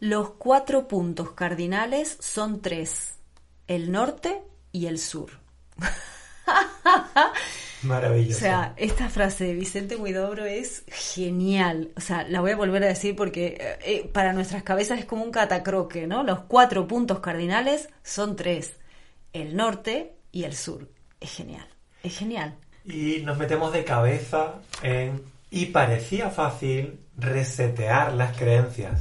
Los cuatro puntos cardinales son tres, el norte y el sur. Maravilloso. O sea, esta frase de Vicente Huidobro es genial. O sea, la voy a volver a decir porque eh, eh, para nuestras cabezas es como un catacroque, ¿no? Los cuatro puntos cardinales son tres, el norte y el sur. Es genial, es genial. Y nos metemos de cabeza en... Y parecía fácil resetear las creencias.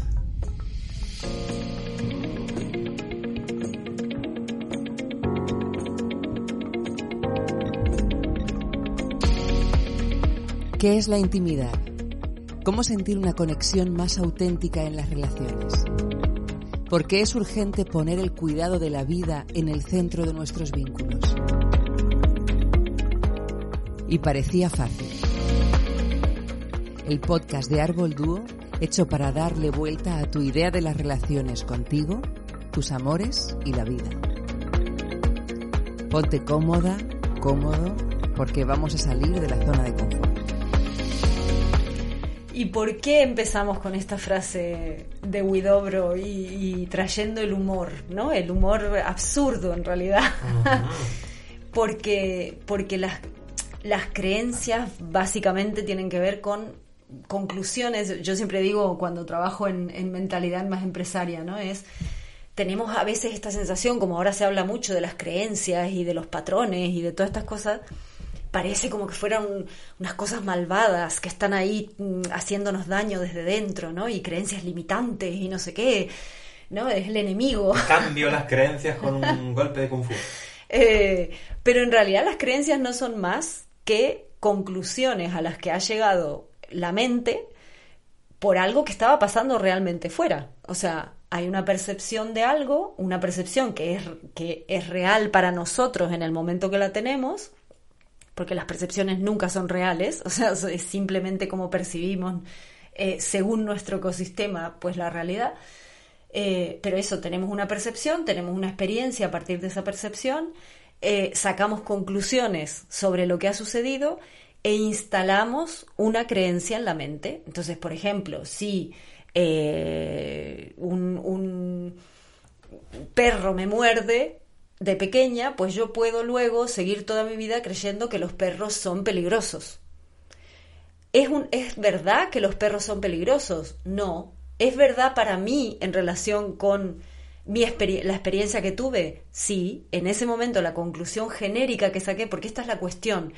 ¿Qué es la intimidad? ¿Cómo sentir una conexión más auténtica en las relaciones? ¿Por qué es urgente poner el cuidado de la vida en el centro de nuestros vínculos? Y parecía fácil. El podcast de Árbol Dúo hecho para darle vuelta a tu idea de las relaciones contigo, tus amores y la vida. Ponte cómoda, cómodo, porque vamos a salir de la zona de confort. ¿Y por qué empezamos con esta frase de Huidobro y, y trayendo el humor, ¿no? El humor absurdo en realidad. porque porque las, las creencias básicamente tienen que ver con conclusiones. Yo siempre digo cuando trabajo en, en mentalidad más empresaria, ¿no? Es tenemos a veces esta sensación, como ahora se habla mucho de las creencias y de los patrones y de todas estas cosas, parece como que fueran unas cosas malvadas que están ahí mm, haciéndonos daño desde dentro, ¿no? Y creencias limitantes y no sé qué, ¿no? Es el enemigo. Cambio las creencias con un golpe de kung fu. Eh, pero en realidad las creencias no son más que conclusiones a las que ha llegado la mente por algo que estaba pasando realmente fuera. O sea, hay una percepción de algo, una percepción que es, que es real para nosotros en el momento que la tenemos, porque las percepciones nunca son reales, o sea, es simplemente como percibimos eh, según nuestro ecosistema, pues la realidad. Eh, pero eso, tenemos una percepción, tenemos una experiencia a partir de esa percepción, eh, sacamos conclusiones sobre lo que ha sucedido e instalamos una creencia en la mente. Entonces, por ejemplo, si un, un perro me muerde, de pequeña, pues yo puedo luego seguir toda mi vida creyendo que los perros son peligrosos. ¿Es, un, ¿Es verdad que los perros son peligrosos? No. ¿Es verdad para mí en relación con mi la experiencia que tuve? Sí. En ese momento la conclusión genérica que saqué, porque esta es la cuestión.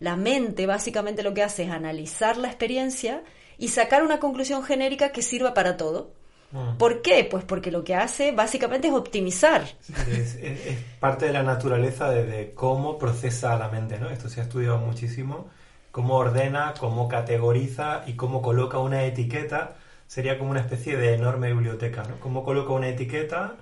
La mente básicamente lo que hace es analizar la experiencia y sacar una conclusión genérica que sirva para todo. ¿Por qué? Pues porque lo que hace básicamente es optimizar. Es, es, es parte de la naturaleza de, de, cómo procesa la mente, ¿no? Esto se ha estudiado muchísimo, cómo ordena, cómo categoriza y cómo coloca una etiqueta. Sería como una especie de enorme biblioteca, ¿no? Cómo coloca una etiqueta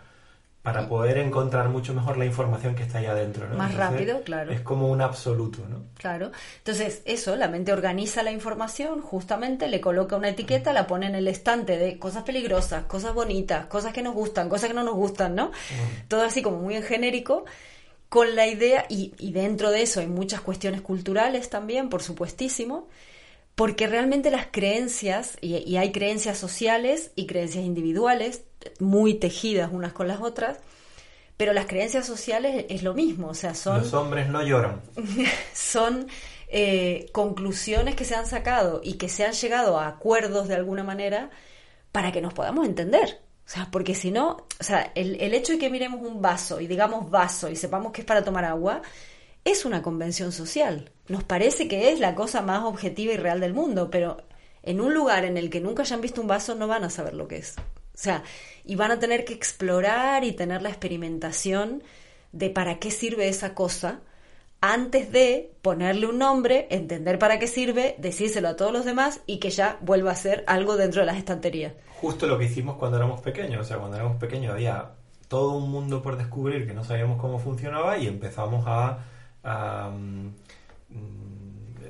para poder encontrar mucho mejor la información que está ahí adentro, ¿no? Más Entonces, rápido, claro. Es como un absoluto, ¿no? Claro. Entonces, eso, la mente organiza la información, justamente le coloca una etiqueta, la pone en el estante de cosas peligrosas, cosas bonitas, cosas que nos gustan, cosas que no nos gustan, ¿no? Mm. Todo así como muy en genérico, con la idea, y, y dentro de eso hay muchas cuestiones culturales también, por supuestísimo, porque realmente las creencias, y, y, hay creencias sociales y creencias individuales, muy tejidas unas con las otras, pero las creencias sociales es lo mismo, o sea, son... Los hombres no lloran. son eh, conclusiones que se han sacado y que se han llegado a acuerdos de alguna manera para que nos podamos entender. O sea, porque si no, o sea, el, el hecho de que miremos un vaso y digamos vaso y sepamos que es para tomar agua, es una convención social. Nos parece que es la cosa más objetiva y real del mundo, pero en un lugar en el que nunca hayan visto un vaso no van a saber lo que es. O sea, y van a tener que explorar y tener la experimentación de para qué sirve esa cosa antes de ponerle un nombre, entender para qué sirve, decírselo a todos los demás y que ya vuelva a ser algo dentro de las estanterías. Justo lo que hicimos cuando éramos pequeños, o sea, cuando éramos pequeños había todo un mundo por descubrir que no sabíamos cómo funcionaba y empezamos a Um,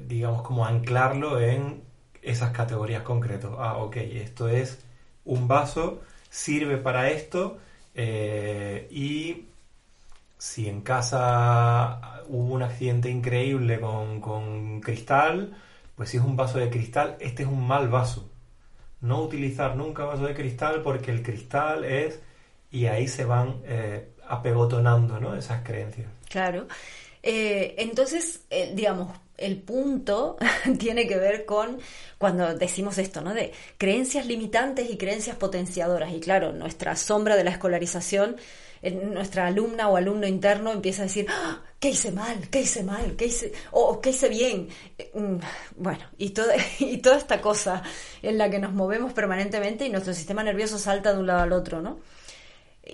digamos, como anclarlo en esas categorías concretas. Ah, ok, esto es un vaso, sirve para esto eh, y si en casa hubo un accidente increíble con, con, cristal, pues si es un vaso de cristal, este es un mal vaso. no utilizar nunca vaso de cristal porque el cristal es... Y ahí se van eh, apegotonando ¿no? esas creencias. Claro. Eh, entonces, digamos, el punto tiene que ver con cuando decimos esto, ¿no? De creencias limitantes y creencias potenciadoras. Y claro, nuestra sombra de la escolarización, nuestra alumna o alumno interno empieza a decir, ¡Ah! ¿qué hice mal? ¿Qué hice mal? ¿Qué hice? O ¿qué hice bien? Mm, bueno, y, toda, y toda esta cosa en la que nos movemos permanentemente y nuestro sistema nervioso salta de un lado al otro, ¿no?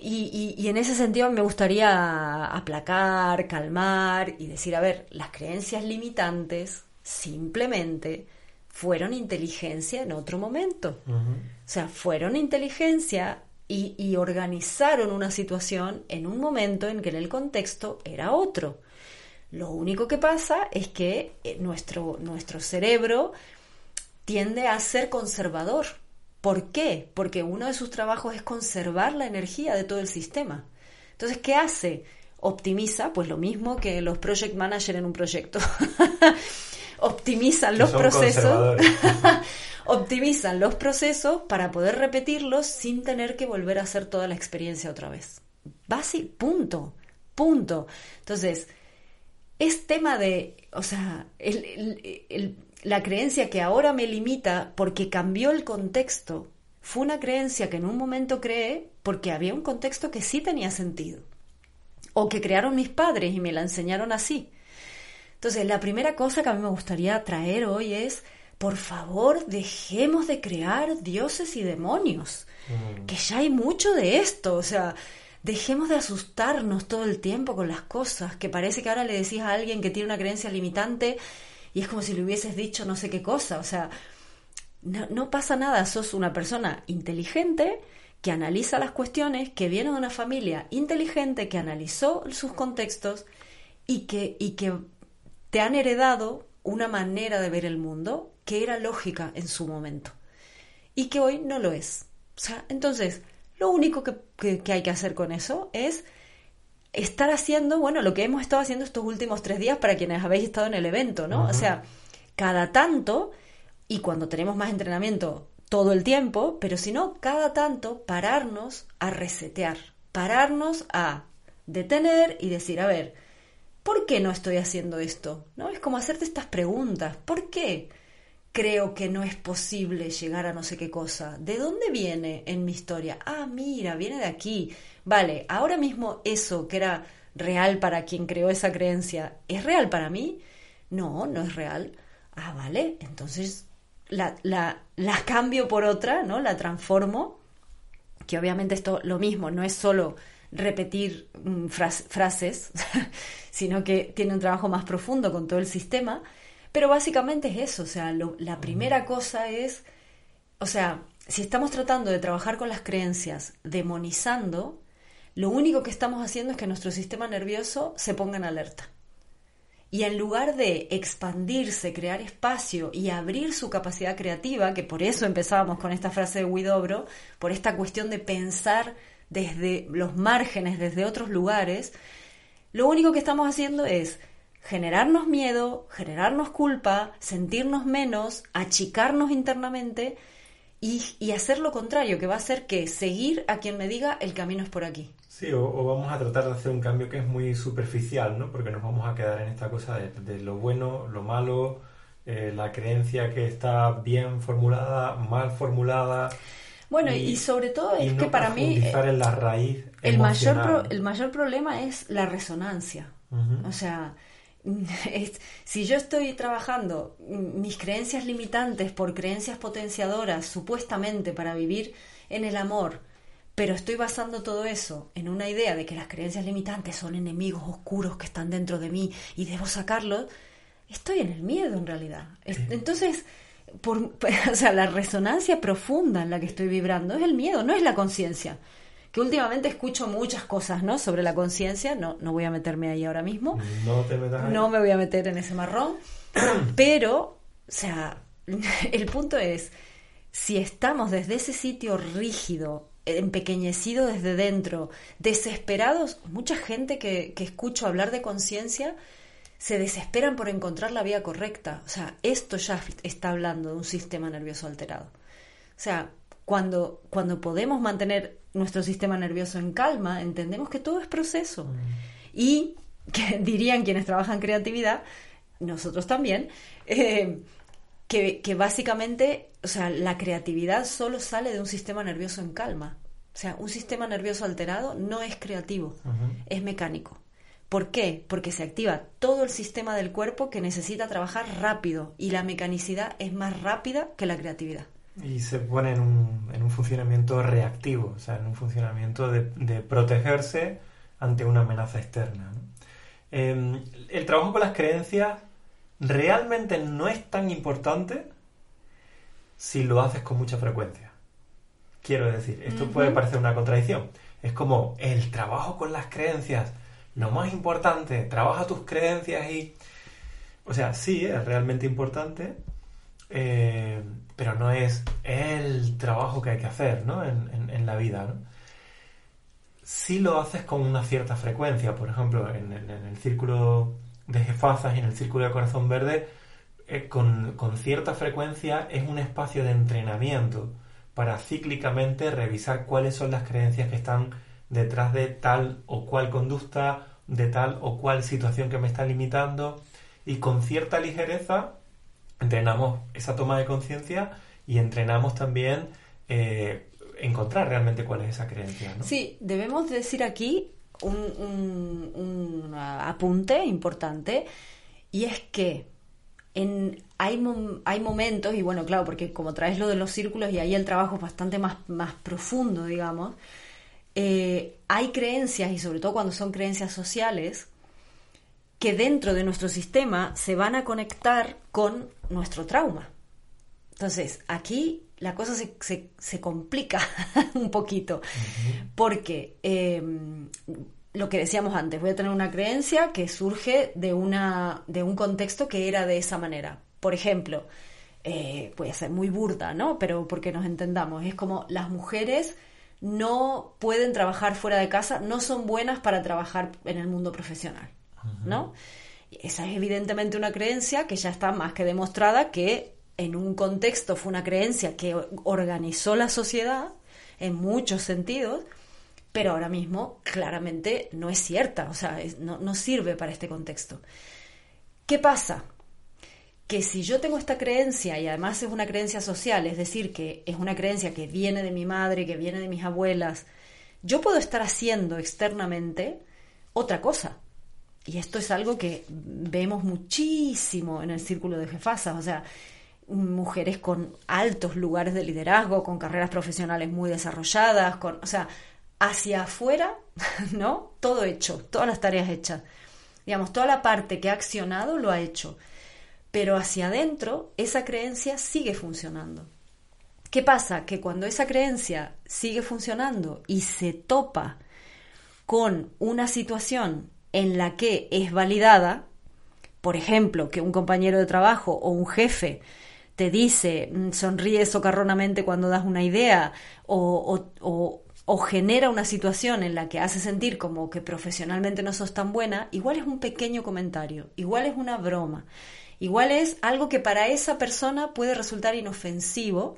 Y, y, en ese sentido me gustaría aplacar, calmar y decir, a ver, las creencias limitantes simplemente fueron inteligencia en otro momento. O sea, fueron inteligencia y, y, organizaron una situación en un momento en que en el contexto era otro. Lo único que pasa es que eh, nuestro, nuestro cerebro tiende a ser conservador ¿Por qué? Porque uno de sus trabajos es conservar la energía de todo el sistema. Entonces, ¿qué hace? Optimiza, pues lo mismo que los project managers en un proyecto. optimizan los procesos. optimizan los procesos para poder repetirlos sin tener que volver a hacer toda la experiencia otra vez. Básico, punto, punto. Entonces, es tema de, o sea, el, la creencia que ahora me limita porque cambió el contexto fue una creencia que en un momento creé porque había un contexto que sí tenía sentido. O que crearon mis padres y me la enseñaron así. Entonces, la primera cosa que a mí me gustaría traer hoy es, por favor, dejemos de crear dioses y demonios. Mm. Que ya hay mucho de esto. O sea, dejemos de asustarnos todo el tiempo con las cosas. Que parece que ahora le decís a alguien que tiene una creencia limitante y es como si le hubieses dicho no sé qué cosa, o sea, no, pasa nada, sos una persona inteligente que analiza las cuestiones, que viene de una familia inteligente, que analizó sus contextos y que, y que te han heredado una manera de ver el mundo que era lógica en su momento y que hoy no lo es. O sea, entonces, lo único que, que hay que hacer con eso es estar haciendo, bueno, lo que hemos estado haciendo estos últimos tres días para quienes habéis estado en el evento, ¿no? O sea, cada tanto, y cuando tenemos más entrenamiento, todo el tiempo, pero si no, cada tanto, pararnos a resetear, pararnos a detener y decir, a ver, ¿por qué no estoy haciendo esto? ¿No? Es como hacerte estas preguntas, ¿por qué? creo que no es posible llegar a no sé qué cosa. ¿De dónde viene en mi historia? Ah, mira, viene de aquí. Vale, ahora mismo eso que era real para quien creó esa creencia, ¿es real para mí? No, no es real. Ah, vale, entonces la, la, la cambio por otra, ¿no? La transformo. Que obviamente esto lo mismo, no es solo repetir mm, frases, sino que tiene un trabajo más profundo con todo el sistema pero básicamente es eso, o sea, la primera cosa es, o sea, si estamos tratando de trabajar con las creencias demonizando, lo único que estamos haciendo es que nuestro sistema nervioso se ponga en alerta. Y en lugar de expandirse, crear espacio y abrir su capacidad creativa, que por eso empezábamos con esta frase de Widobro, por esta cuestión de pensar desde los márgenes, desde otros lugares, lo único que estamos haciendo es generarnos miedo, generarnos culpa, sentirnos menos, achicarnos internamente y, hacer lo contrario, que va a ser que seguir a quien me diga el camino es por aquí. Sí, o, vamos a tratar de hacer un cambio que es muy superficial, ¿no? Porque nos vamos a quedar en esta cosa de, lo bueno, lo malo, eh, la creencia que está bien formulada, mal formulada. Bueno, y, sobre todo es que para mí... Eh, en la raíz el mayor, el mayor problema es la resonancia. O sea, si yo estoy trabajando mis creencias limitantes por creencias potenciadoras supuestamente para vivir en el amor, pero estoy basando todo eso en una idea de que las creencias limitantes son enemigos oscuros que están dentro de mí y debo sacarlos, estoy en el miedo en realidad. Entonces, por, o sea, la resonancia profunda en la que estoy vibrando es el miedo, no es la conciencia que últimamente escucho muchas cosas, ¿no? Sobre la conciencia, no, no voy a meterme ahí ahora mismo. No te metas No me voy a meter en ese marrón. pero, o sea, el punto es, si estamos desde ese sitio rígido, empequeñecido desde dentro, desesperados, mucha gente que, que escucho hablar de conciencia se desesperan por encontrar la vía correcta. O sea, esto ya está hablando de un sistema nervioso alterado. sea, cuando, cuando podemos mantener nuestro sistema nervioso en calma, entendemos que todo es proceso. Mm. Y que dirían quienes trabajan creatividad, nosotros también, eh, que, que básicamente, o sea, la creatividad solo sale de un sistema nervioso en calma. O sea, un sistema nervioso alterado no es creativo, es mecánico. ¿Por qué? Porque se activa todo el sistema del cuerpo que necesita trabajar rápido y la mecanicidad es más rápida que la creatividad. Y se pone en un, en un funcionamiento reactivo, o sea, en un funcionamiento de, de protegerse ante una amenaza externa. ¿no? Eh, el trabajo con las creencias realmente no es tan importante si lo haces con mucha frecuencia. Quiero decir, esto puede parecer una contradicción. Es como el trabajo con las creencias, lo más importante, trabaja tus creencias y... O sea, sí, es realmente importante, eh, pero no es el trabajo que hay que hacer ¿no? en, en- en la vida. ¿no? Si lo haces con una cierta frecuencia, por ejemplo, en el círculo de jefazas en el círculo de corazón verde, eh, con, con cierta frecuencia es un espacio de entrenamiento para cíclicamente revisar cuáles son las creencias que están detrás de tal o cual conducta, de tal o cual situación que me está limitando y con cierta ligereza entrenamos esa toma de conciencia y entrenamos también eh, encontrar realmente cuál es esa creencia. Sí, debemos decir aquí un, un- un apunte importante y es que en, hay, hay momentos, y bueno, claro, porque como traes lo de los círculos y ahí el trabajo es bastante más, más profundo, digamos, eh, hay creencias, y sobre todo cuando son creencias sociales, que dentro de nuestro sistema se van a conectar con nuestro trauma. Entonces, aquí la cosa se, se- se complica un poquito, porque eh, lo que decíamos antes, voy a tener una creencia que surge de, una, de un contexto que era de esa manera. Por ejemplo, eh, voy a ser muy burda, ¿no? Pero porque nos entendamos, es como las mujeres no pueden trabajar fuera de casa, no son buenas para trabajar en el mundo profesional, ¿no? Esa es evidentemente una creencia que ya está más que demostrada que en un contexto fue una creencia que organizó la sociedad en muchos sentidos, pero ahora mismo claramente no es cierta, o sea, no, no sirve para este contexto. ¿Qué pasa? Que si yo tengo esta creencia y además es una creencia social, es decir, que es una creencia que viene de mi madre, que viene de mis abuelas, yo puedo estar haciendo externamente otra cosa. Y esto es algo que vemos muchísimo en el círculo de jefazas, o sea, mujeres con altos lugares de liderazgo, con carreras profesionales muy desarrolladas, con, o sea, hacia afuera, ¿no? Todo hecho, todas las tareas hechas. Digamos, toda la parte que ha accionado lo ha hecho. Pero hacia adentro, esa creencia sigue funcionando. ¿Qué pasa? Que cuando esa creencia sigue funcionando y se topa con una situación en la que es validada, por ejemplo, que un compañero de trabajo o un jefe te dice, mm, sonríe socarronamente cuando das una idea, o, o- genera una situación en la que hace sentir como que profesionalmente no sos tan buena, igual es un pequeño comentario, igual es una broma, igual es algo que para esa persona puede resultar inofensivo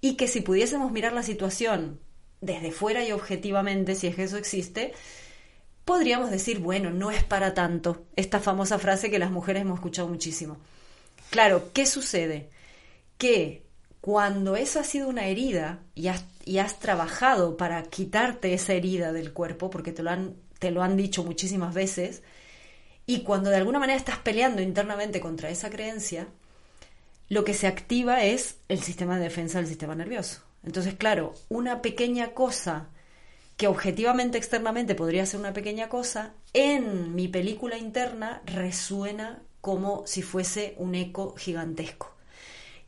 y que si pudiésemos mirar la situación desde fuera y objetivamente, si es que eso existe, podríamos decir, bueno, no es para tanto, esta famosa frase que las mujeres hemos escuchado muchísimo. Claro, ¿qué sucede? Que cuando esa ha sido una herida y has, y has trabajado para quitarte esa herida del cuerpo, porque te lo, han, te lo han dicho muchísimas veces, y cuando de alguna manera estás peleando internamente contra esa creencia, lo que se activa es el sistema de defensa del sistema nervioso. Entonces, claro, una pequeña cosa que objetivamente externamente podría ser una pequeña cosa, en mi película interna resuena como si fuese un eco gigantesco.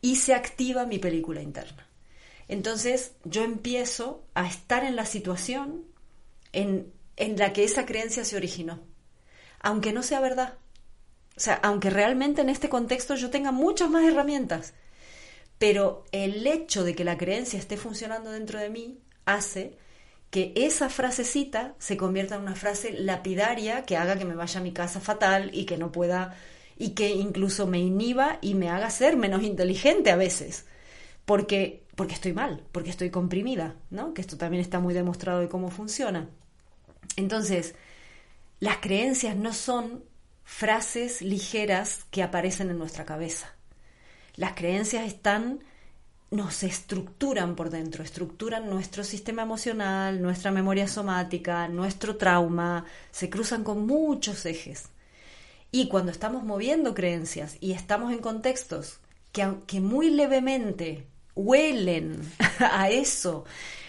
Y se activa mi película interna. Entonces yo empiezo a estar en la situación en, en la que esa creencia se originó, aunque no sea verdad. O sea, aunque realmente en este contexto yo tenga muchas más herramientas, pero el hecho de que la creencia esté funcionando dentro de mí hace que esa frasecita se convierta en una frase lapidaria que haga que me vaya a mi casa fatal y que no pueda y que incluso me inhiba y me haga ser menos inteligente a veces porque, porque estoy mal, porque estoy comprimida, ¿no? Que esto también está muy demostrado de cómo funciona. Entonces, las creencias no son frases ligeras que aparecen en nuestra cabeza. Las creencias están nos estructuran por dentro, estructuran nuestro sistema emocional, nuestra memoria somática, nuestro trauma, se cruzan con muchos ejes. Y cuando estamos moviendo creencias y estamos en contextos que aunque muy levemente huelen a eso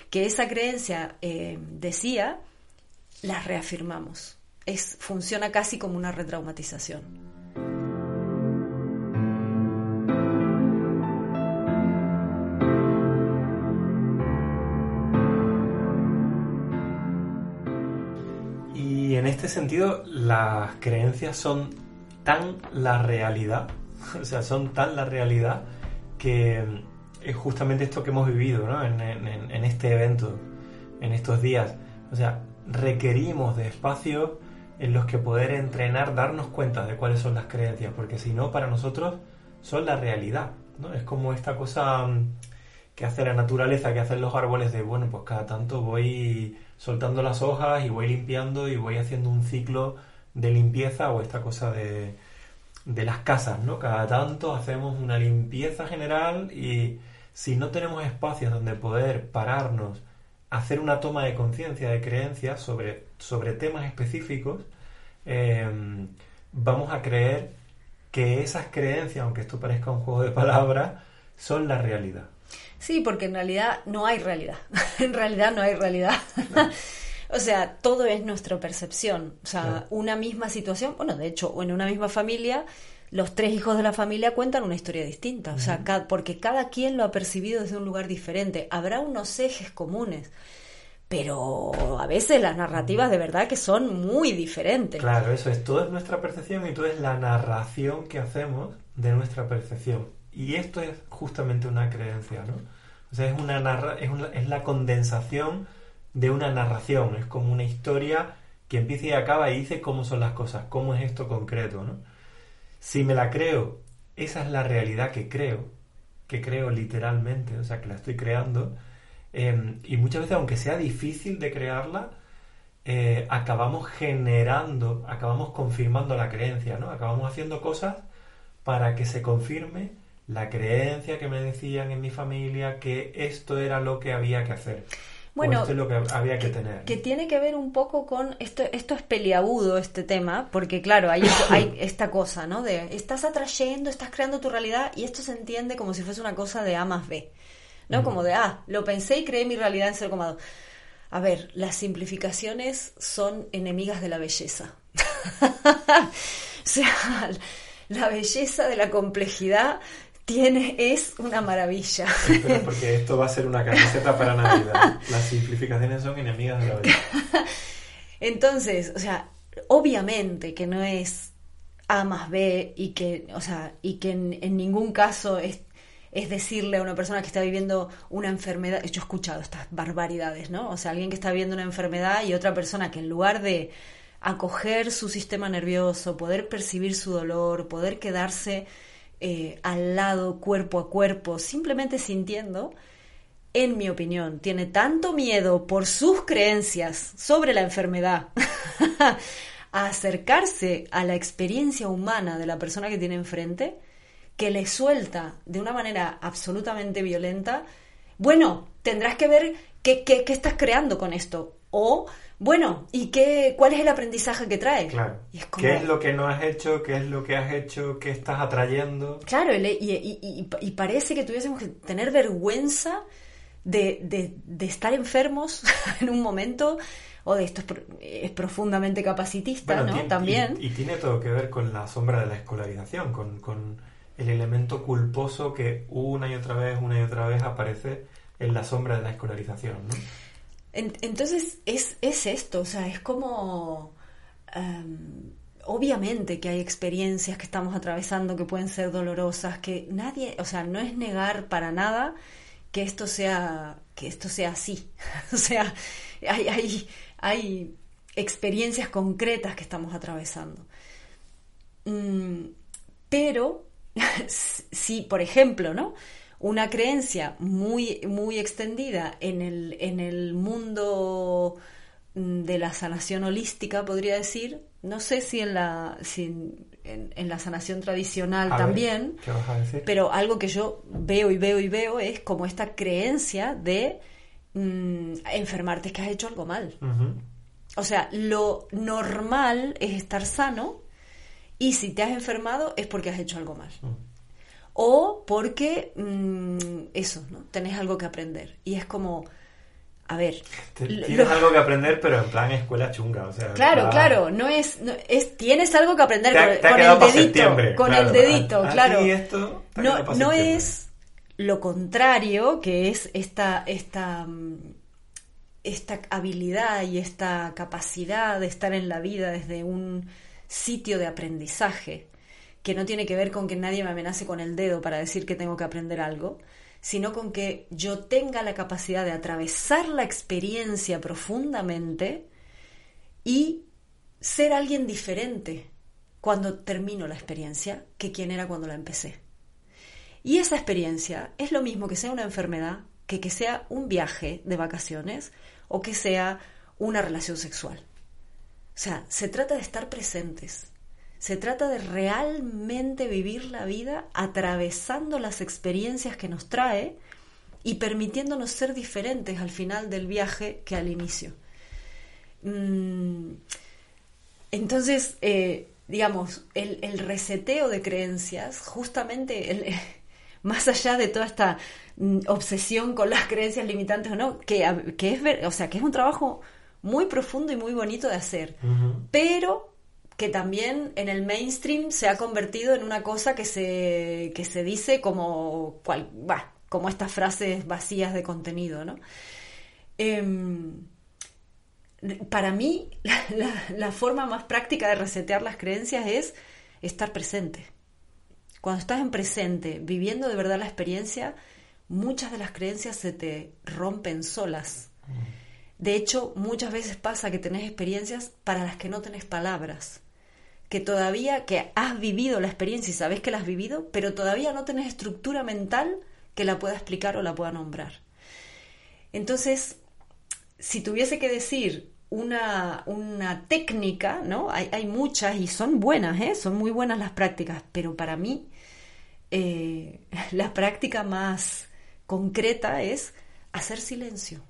que esa creencia eh, decía, las reafirmamos. Es, funciona casi como una retraumatización. Este sentido, las creencias son tan la realidad, o sea, son tan la realidad que es justamente esto que hemos vivido ¿no? en, este evento, en estos días. O sea, requerimos de espacios en los que poder entrenar, darnos cuenta de cuáles son las creencias, porque si no, para nosotros son la realidad. ¿no? Es como esta cosa mm, que hace la naturaleza, que hacen los árboles de, bueno, pues cada tanto voy soltando las hojas y voy limpiando y voy haciendo un ciclo de limpieza o esta cosa de, las casas, ¿no? Cada tanto hacemos una limpieza general y si no tenemos espacios donde poder pararnos, hacer una toma de conciencia, de creencias sobre, sobre temas específicos, em, vamos a creer que esas creencias, aunque esto parezca un juego de palabras, son la realidad. Sí, porque en realidad no hay realidad. en realidad no hay realidad. o sea, todo es nuestra percepción. O sea, una misma situación, bueno, de hecho, en una misma familia, los tres hijos de la familia cuentan una historia distinta. O sea, porque cada quien lo ha percibido desde un lugar diferente. Habrá unos ejes comunes pero a veces las narrativas de verdad que son muy diferentes. Claro, eso es, todo es nuestra percepción y todo es la narración que hacemos de nuestra percepción. Y esto es justamente una creencia, ¿no? O sea, es, una es, es la condensación de una narración, es como una historia que empieza y acaba y dice cómo son las cosas, cómo es esto concreto, ¿no? Si me la creo, esa es la realidad que creo, que creo literalmente, o sea, que la estoy creando, em, y muchas veces, aunque sea difícil de crearla, eh, acabamos generando, acabamos confirmando la creencia, ¿no? Acabamos haciendo cosas para que se confirme la creencia que me decían en mi familia que esto era lo que había que hacer. Bueno, esto es lo que había que, tener. Que tiene que ver un poco con esto, esto es peliagudo este tema, porque claro, hay, hay esta cosa, ¿no? De estás atrayendo, estás creando tu realidad y esto se entiende como si fuese una cosa de A más B, ¿no? Como de, ah, lo pensé y creé mi realidad en 0,2. A ver, las simplificaciones son enemigas de la belleza. o sea, la belleza de la complejidad tiene, es una maravilla. pero porque esto va a ser una camiseta para Navidad. Las simplificaciones son enemigas de la vida. Entonces, o sea, obviamente que no es A más B y que, o sea, y que en, ningún caso es, es, decirle a una persona que está viviendo una enfermedad, yo he escuchado estas barbaridades, ¿no? O sea, alguien que está viviendo una enfermedad y otra persona que en lugar de acoger su sistema nervioso, poder percibir su dolor, poder quedarse eh, al lado, cuerpo a cuerpo, simplemente sintiendo, en mi opinión, tiene tanto miedo por sus creencias sobre la enfermedad a acercarse a la experiencia humana de la persona que tiene enfrente, que le suelta de una manera absolutamente violenta, bueno, tendrás que ver qué, qué, qué estás creando con esto. O bueno, ¿y qué, cuál es el aprendizaje que trae? Claro. ¿Qué es lo que no has hecho? ¿Qué es lo que has hecho? ¿Qué estás atrayendo? Claro, y, parece que tuviésemos que tener vergüenza de, estar enfermos en un momento, o de esto es, profundamente capacitista, ¿no? También. Y, tiene todo que ver con la sombra de la escolarización, con, con el elemento culposo que una y otra vez, una y otra vez aparece en la sombra de la escolarización, ¿no? Entonces es, es, esto, o sea, es como... Em, obviamente que hay experiencias que estamos atravesando que pueden ser dolorosas, que nadie, o sea, no es negar para nada que esto sea, que esto sea así. o sea, hay, hay, experiencias concretas que estamos atravesando. Mm, pero si, por ejemplo, ¿no? Una creencia muy, muy extendida en el, en el mundo mm, de la sanación holística, podría decir, no sé si en la, en, la sanación tradicional también, pero algo que yo veo y veo y veo es como esta creencia de mm, enfermarte es que has hecho algo mal. O sea, lo normal es estar sano y si te has enfermado es porque has hecho algo mal. Mm. O porque mm, eso, ¿no? Tenés algo que aprender. Y es como, a ver. Tienes algo que aprender, pero en plan escuela chunga. O sea, claro, claro. No es, es. Tienes algo que aprender con, el dedito. Con el dedito, claro. no, no es lo contrario, que es esta, esta, esta habilidad y esta capacidad de estar en la vida desde un sitio de aprendizaje, que no tiene que ver con que nadie me amenace con el dedo para decir que tengo que aprender algo, sino con que yo tenga la capacidad de atravesar la experiencia profundamente y ser alguien diferente cuando termino la experiencia que quien era cuando la empecé. Y esa experiencia es lo mismo que sea una enfermedad, que que sea un viaje de vacaciones o que sea una relación sexual. O sea, se trata de estar presentes, se trata de realmente vivir la vida atravesando las experiencias que nos trae y permitiéndonos ser diferentes al final del viaje que al inicio. Mm, entonces, eh, digamos, el, reseteo de creencias, justamente más allá de toda esta mm, obsesión con las creencias limitantes o no, que, es, o sea, que es un trabajo muy profundo y muy bonito de hacer, pero que también en el mainstream se ha convertido en una cosa que se, que se dice como, cual, como estas frases vacías de contenido, ¿no? Em, para mí, la, forma más práctica de resetear las creencias es estar presente. Cuando estás en presente, viviendo de verdad la experiencia, muchas de las creencias se te rompen solas. Mm. De hecho, muchas veces pasa que tenés experiencias para las que no tenés palabras que todavía, que has vivido la experiencia y sabes que la has vivido, pero todavía no tenés estructura mental que la pueda explicar o la pueda nombrar. Entonces, si tuviese que decir una, una técnica, ¿no? Hay, hay, muchas y son buenas, ¿eh? Son muy buenas las prácticas, pero para mí eh, la práctica más concreta es hacer silencio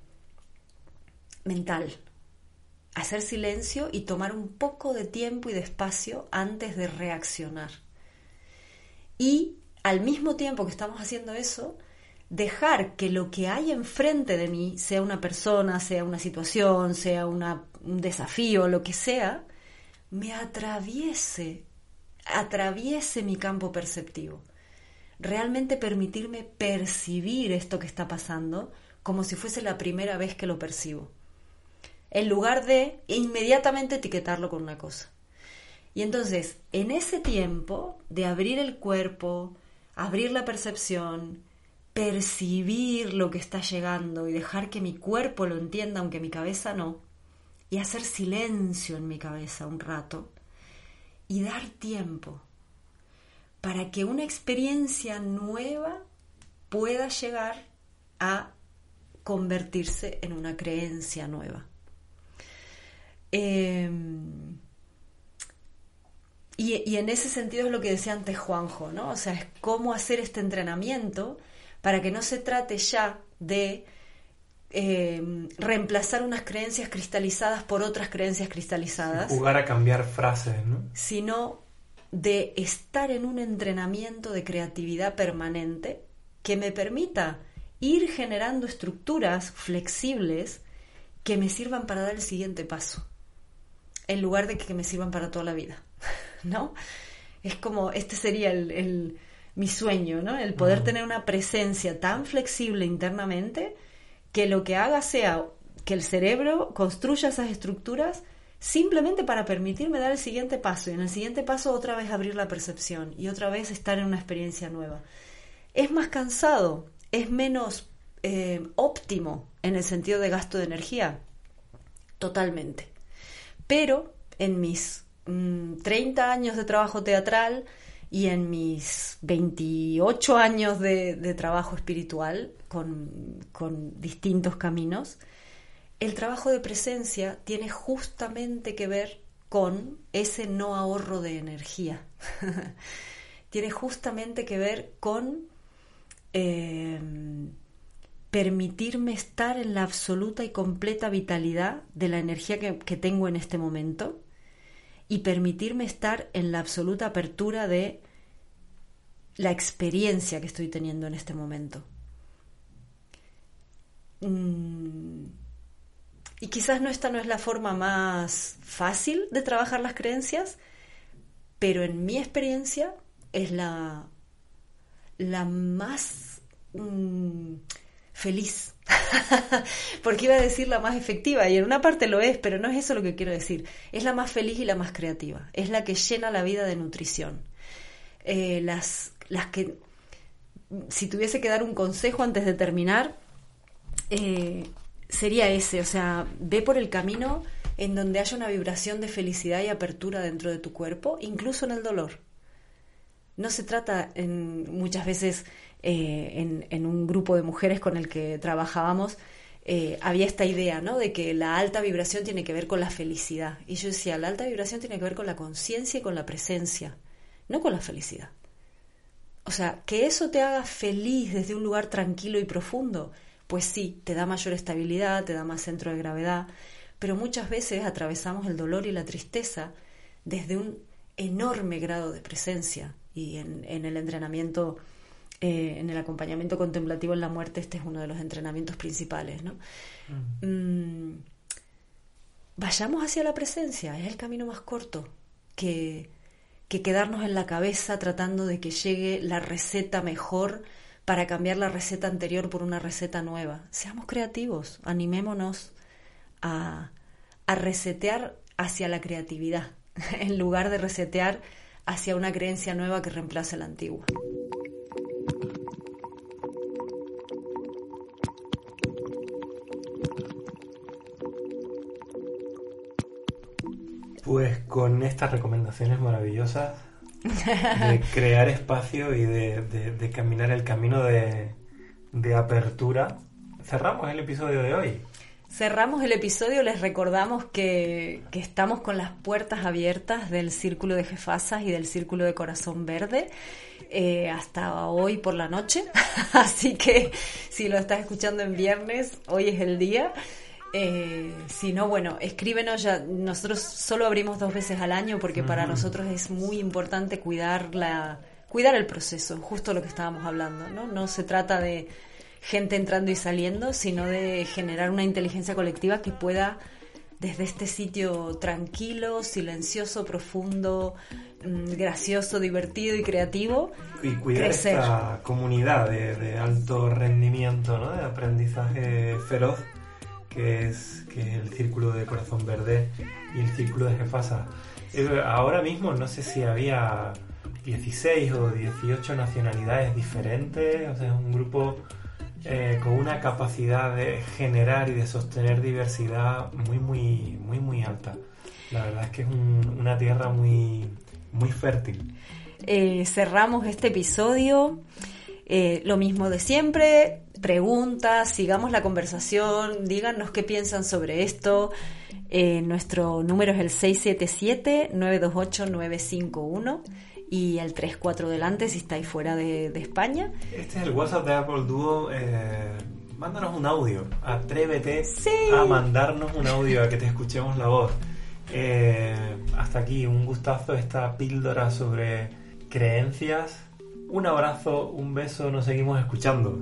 mental hacer silencio y tomar un poco de tiempo y de espacio antes de reaccionar. Y al mismo tiempo que estamos haciendo eso, dejar que lo que hay enfrente de mí, sea una persona, sea una situación, sea un desafío, lo que sea, me atraviese, atraviese mi campo perceptivo. Realmente permitirme percibir esto que está pasando como si fuese la primera vez que lo percibo en lugar de inmediatamente etiquetarlo con una cosa. Y entonces, en ese tiempo de abrir el cuerpo, abrir la percepción, percibir lo que está llegando y dejar que mi cuerpo lo entienda aunque mi cabeza no, y hacer silencio en mi cabeza un rato, y dar tiempo para que una experiencia nueva pueda llegar a convertirse en una creencia nueva. Em, y, en ese sentido es lo que decía antes Juanjo, ¿no? O sea, es cómo hacer este entrenamiento para que no se trate ya de em, reemplazar unas creencias cristalizadas por otras creencias cristalizadas. Jugar a cambiar frases, ¿no? Sino de estar en un entrenamiento de creatividad permanente que me permita ir generando estructuras flexibles que me sirvan para dar el siguiente paso en lugar de que me sirvan para toda la vida, ¿no? Es como, este sería el, mi sueño, ¿no? El poder tener una presencia tan flexible internamente que lo que haga sea que el cerebro construya esas estructuras simplemente para permitirme dar el siguiente paso y en el siguiente paso otra vez abrir la percepción y otra vez estar en una experiencia nueva. Es más cansado, es menos eh, óptimo en el sentido de gasto de energía, totalmente. Pero en mis 30 mm, años de trabajo teatral y en mis 28 años de, trabajo espiritual con, distintos caminos, el trabajo de presencia tiene justamente que ver con ese no ahorro de energía. tiene justamente que ver con eh, permitirme estar en la absoluta y completa vitalidad de la energía que, tengo en este momento y permitirme estar en la absoluta apertura de la experiencia que estoy teniendo en este momento. Mm, y quizás no esta no es la forma más fácil de trabajar las creencias, pero en mi experiencia es la, la más mm, feliz. Porque iba a decir la más efectiva, y en una parte lo es, pero no es eso lo que quiero decir. Es la más feliz y la más creativa. Es la que llena la vida de nutrición. Eh, las, las que, si tuviese que dar un consejo antes de terminar, eh, sería ese. O sea, ve por el camino en donde haya una vibración de felicidad y apertura dentro de tu cuerpo, incluso en el dolor. No se trata en, muchas veces eh, en, un grupo de mujeres con el que trabajábamos, eh, había esta idea, ¿no? De que la alta vibración tiene que ver con la felicidad. Y yo decía, la alta vibración tiene que ver con la conciencia y con la presencia, no con la felicidad. O sea, que eso te haga feliz desde un lugar tranquilo y profundo, pues sí, te da mayor estabilidad, te da más centro de gravedad, pero muchas veces atravesamos el dolor y la tristeza desde un enorme grado de presencia y en, el entrenamiento eh, en el acompañamiento contemplativo en la muerte, este es uno de los entrenamientos principales, ¿no? Mm. Mm, vayamos hacia la presencia, es el camino más corto que, que quedarnos en la cabeza tratando de que llegue la receta mejor para cambiar la receta anterior por una receta nueva. Seamos creativos, animémonos a, a resetear hacia la creatividad, en lugar de resetear hacia una creencia nueva que reemplace la antigua. Pues con estas recomendaciones maravillosas de crear espacio y de, caminar el camino de, de apertura, cerramos el episodio de hoy. Cerramos el episodio, les recordamos que, que, estamos con las puertas abiertas del Círculo de Jefasas y del Círculo de Corazón Verde eh, hasta hoy por la noche. Así que si lo estás escuchando en viernes, hoy es el día. Eh, si no, bueno, escríbenos ya. Nosotros solo abrimos dos veces al año porque para nosotros es muy importante cuidar la, cuidar el proceso, justo lo que estábamos hablando, ¿no? No se trata de gente entrando y saliendo, sino de generar una inteligencia colectiva que pueda desde este sitio tranquilo, silencioso, profundo, mm, gracioso, divertido y creativo. Y cuidar esta comunidad de, alto rendimiento, ¿no? de aprendizaje feroz, que es, que el Círculo de Corazón Verde y el Círculo de Jefasa. Ahora mismo no sé si había 16 o 18 nacionalidades diferentes, o sea, es un grupo eh, con una capacidad de generar y de sostener diversidad muy, muy, muy, muy alta. La verdad es que es una tierra muy, muy fértil. Eh, cerramos este episodio. Eh, lo mismo de siempre, preguntas, sigamos la conversación, díganos qué piensan sobre esto. nuestro número es el 677-928-951 y el 3-4 delante si estáis fuera de, España. Este es el WhatsApp de Apple Duo. Eh, mándanos un audio. Atrévete a mandarnos un audio, a que te escuchemos la voz. Eh, hasta aquí, un gustazo esta píldora sobre creencias. Un abrazo, un beso, nos seguimos escuchando.